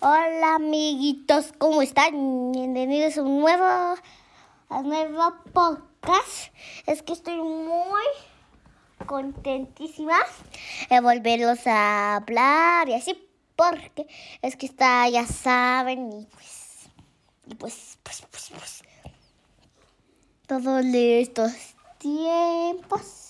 Hola amiguitos, ¿cómo están? Bienvenidos a un nuevo, a nuevo podcast. Es que estoy muy contentísima de volverlos a hablar y así porque es que está, ya saben, y pues, y pues, pues, pues, pues, todos estos tiempos.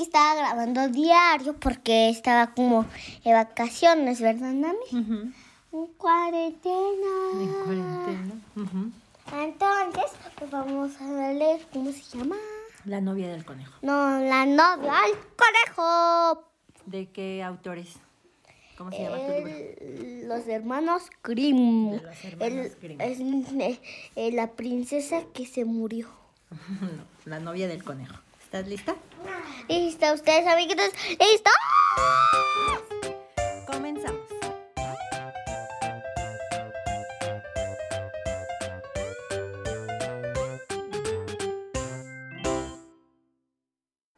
Que estaba grabando diario porque estaba como de vacaciones, ¿verdad, Nami? Ujú. En cuarentena. En cuarentena. Entonces, pues vamos a darle, ¿cómo se llama? La novia del conejo. No, la novia al conejo. ¿De qué autores? ¿Cómo se llama tu libro? El- los hermanos Grimm. De los hermanos El- Grimm. Es eh, eh, la princesa que se murió. No, la novia del conejo. ¿Estás lista? ¿Listo ustedes, amiguitos? ¿Listo? Comenzamos.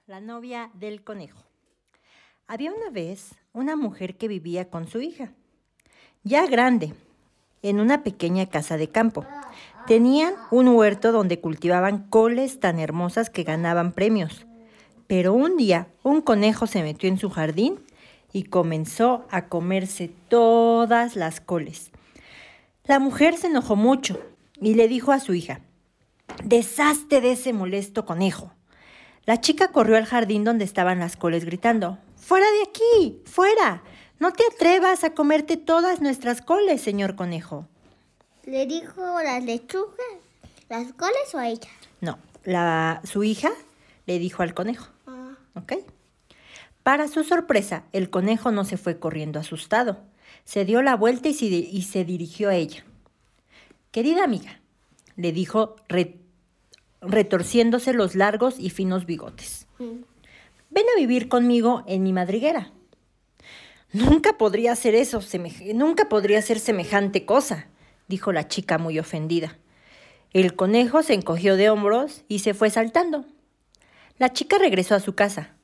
La novia del conejo. Había una vez una mujer que vivía con su hija, ya grande, en una pequeña casa de campo. Tenían un huerto donde cultivaban coles tan hermosas que ganaban premios. Pero un día un conejo se metió en su jardín y comenzó a comerse todas las coles. La mujer se enojó mucho y le dijo a su hija, deshazte de ese molesto conejo. La chica corrió al jardín donde estaban las coles gritando, ¡Fuera de aquí! ¡Fuera! No te atrevas a comerte todas nuestras coles, señor conejo. ¿Le dijo las lechugas, las coles o a ella? No, la, su hija le dijo al conejo, Ah, ¿ok? Para su sorpresa, el conejo no se fue corriendo asustado. Se dio la vuelta y se, di- y se dirigió a ella. Querida amiga, le dijo re- retorciéndose los largos y finos bigotes. mm. Ven a vivir conmigo en mi madriguera. Nunca podría hacer eso, nunca podría hacer semejante cosa, dijo la chica muy ofendida. El conejo se encogió de hombros y se fue saltando. La chica regresó a su casa.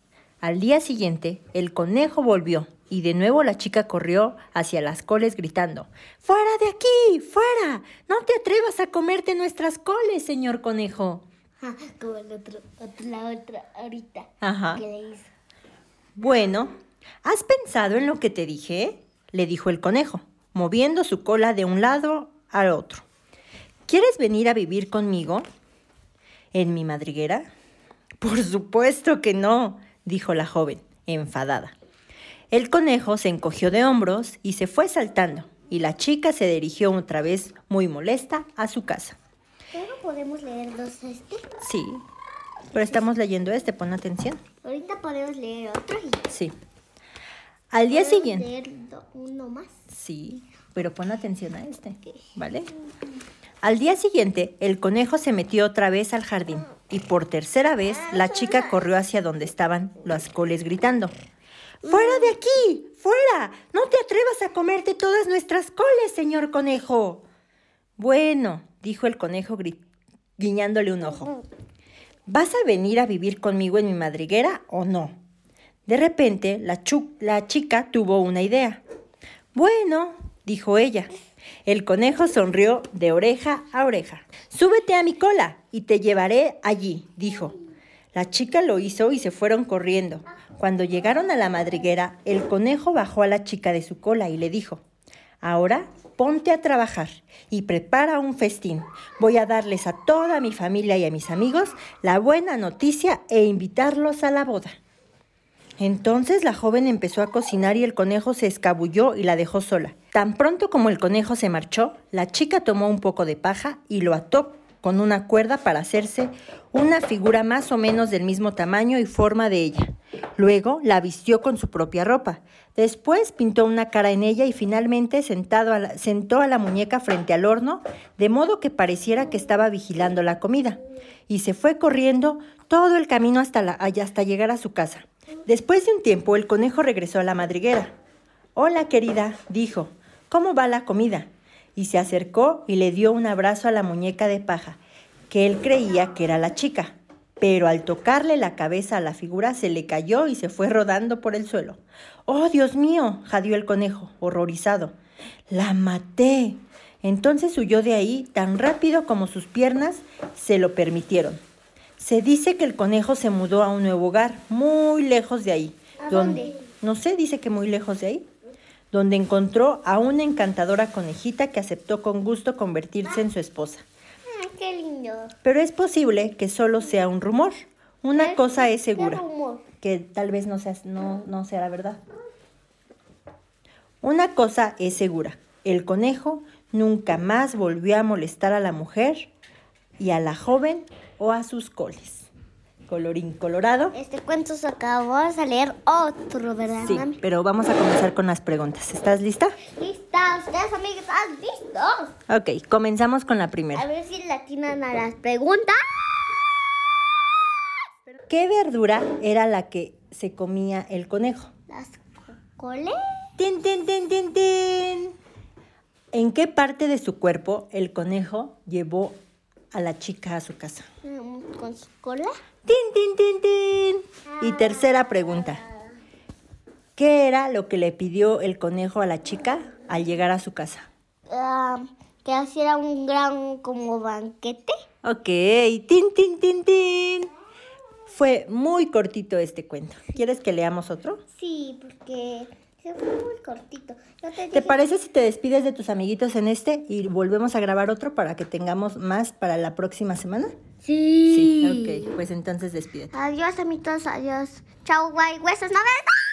Al día siguiente, el conejo volvió y de nuevo la chica corrió hacia las coles gritando, ¡Fuera de aquí! ¡Fuera! No te atrevas a comerte nuestras coles, señor conejo. Ah, como el otro, otro- la otra ahorita. Ajá. que le hizo. Bueno, ¿has pensado en lo que te dije? le dijo el conejo, moviendo su cola de un lado al otro. ¿Quieres venir a vivir conmigo? ¿En mi madriguera? Por supuesto que no, dijo la joven, enfadada. El conejo se encogió de hombros y se fue saltando, y la chica se dirigió otra vez, muy molesta, a su casa. Pero podemos leer dos este. Sí, pero estamos leyendo este, pon atención. Ahorita podemos leer otro y Sí. Al día siguiente. leer uno más. Sí, pero pon atención a este, ¿vale? Al día siguiente, el conejo se metió otra vez al jardín y por tercera vez la chica corrió hacia donde estaban las coles gritando. ¡Fuera de aquí! ¡Fuera! No te atrevas a comerte todas nuestras coles, señor conejo. Bueno, dijo el conejo guiñándole un ojo. ¿Vas a venir a vivir conmigo en mi madriguera o no? De repente, la chica tuvo una idea. Bueno, dijo ella. El conejo sonrió de oreja a oreja. Súbete a mi cola y te llevaré allí, dijo. La chica lo hizo y se fueron corriendo. Cuando llegaron a la madriguera, el conejo bajó a la chica de su cola y le dijo, Ahora ponte a trabajar y prepara un festín. Voy a darles a toda mi familia y a mis amigos la buena noticia e invitarlos a la boda. Entonces la joven empezó a cocinar y el conejo se escabulló y la dejó sola. Tan pronto como el conejo se marchó, la chica tomó un poco de paja y lo ató con una cuerda para hacerse una figura más o menos del mismo tamaño y forma de ella. Luego la vistió con su propia ropa. Después pintó una cara en ella y finalmente sentó a la muñeca frente al horno, de modo que pareciera que estaba vigilando la comida. Y se fue corriendo todo el camino hasta, la- hasta llegar a su casa. Después de un tiempo, el conejo regresó a la madriguera. Hola, querida, dijo. ¿Cómo va la comida? Y se acercó y le dio un abrazo a la muñeca de paja, que él creía que era la chica. Pero al tocarle la cabeza a la figura se le cayó y se fue rodando por el suelo. ¡Oh, Dios mío! jadeó el conejo, horrorizado. La maté. Entonces huyó de ahí tan rápido como sus piernas se lo permitieron. Se dice que el conejo se mudó a un nuevo hogar, muy lejos de ahí. ¿A Don- dónde? No sé, dice que muy lejos de ahí. Donde encontró a una encantadora conejita que aceptó con gusto convertirse en su esposa. Ay, qué lindo. Pero es posible que solo sea un rumor. Una ¿Qué- cosa es segura, rumor? que tal vez no sea, no, no sea la verdad. Una cosa es segura, el conejo nunca más volvió a molestar a la mujer y a la joven o a sus coles. Colorín colorado. Este cuento se acabó, vamos a leer otro, ¿verdad, Sí, mami? pero vamos a comenzar con las preguntas. ¿Estás lista? ¿Lista? ¿Ustedes, amigos, están listos? Ok, comenzamos con la A primera. ver si le atinan a las preguntas. ¿Qué verdura era la que se comía el conejo? Las coles. Tin, tin, tin, tin, tin. ¿En qué parte de su cuerpo el conejo llevó a la chica a su casa? Con su cola. Tin, tin, tin, tin. Y tercera pregunta. ¿Qué era lo que le pidió el conejo a la chica al llegar a su casa? Ah, que así era un gran como banquete. Ok, tin, tin, tin, tin. Fue muy cortito este cuento. ¿Quieres que leamos otro? Sí, porque se fue muy cortito. Te ¿Te dije- parece si te despides de tus amiguitos en este y volvemos a grabar otro para que tengamos más para la próxima semana? Sí. ok, pues entonces despídete. Adiós, amigos. Adiós. Chao, guay. Huesos, no ves.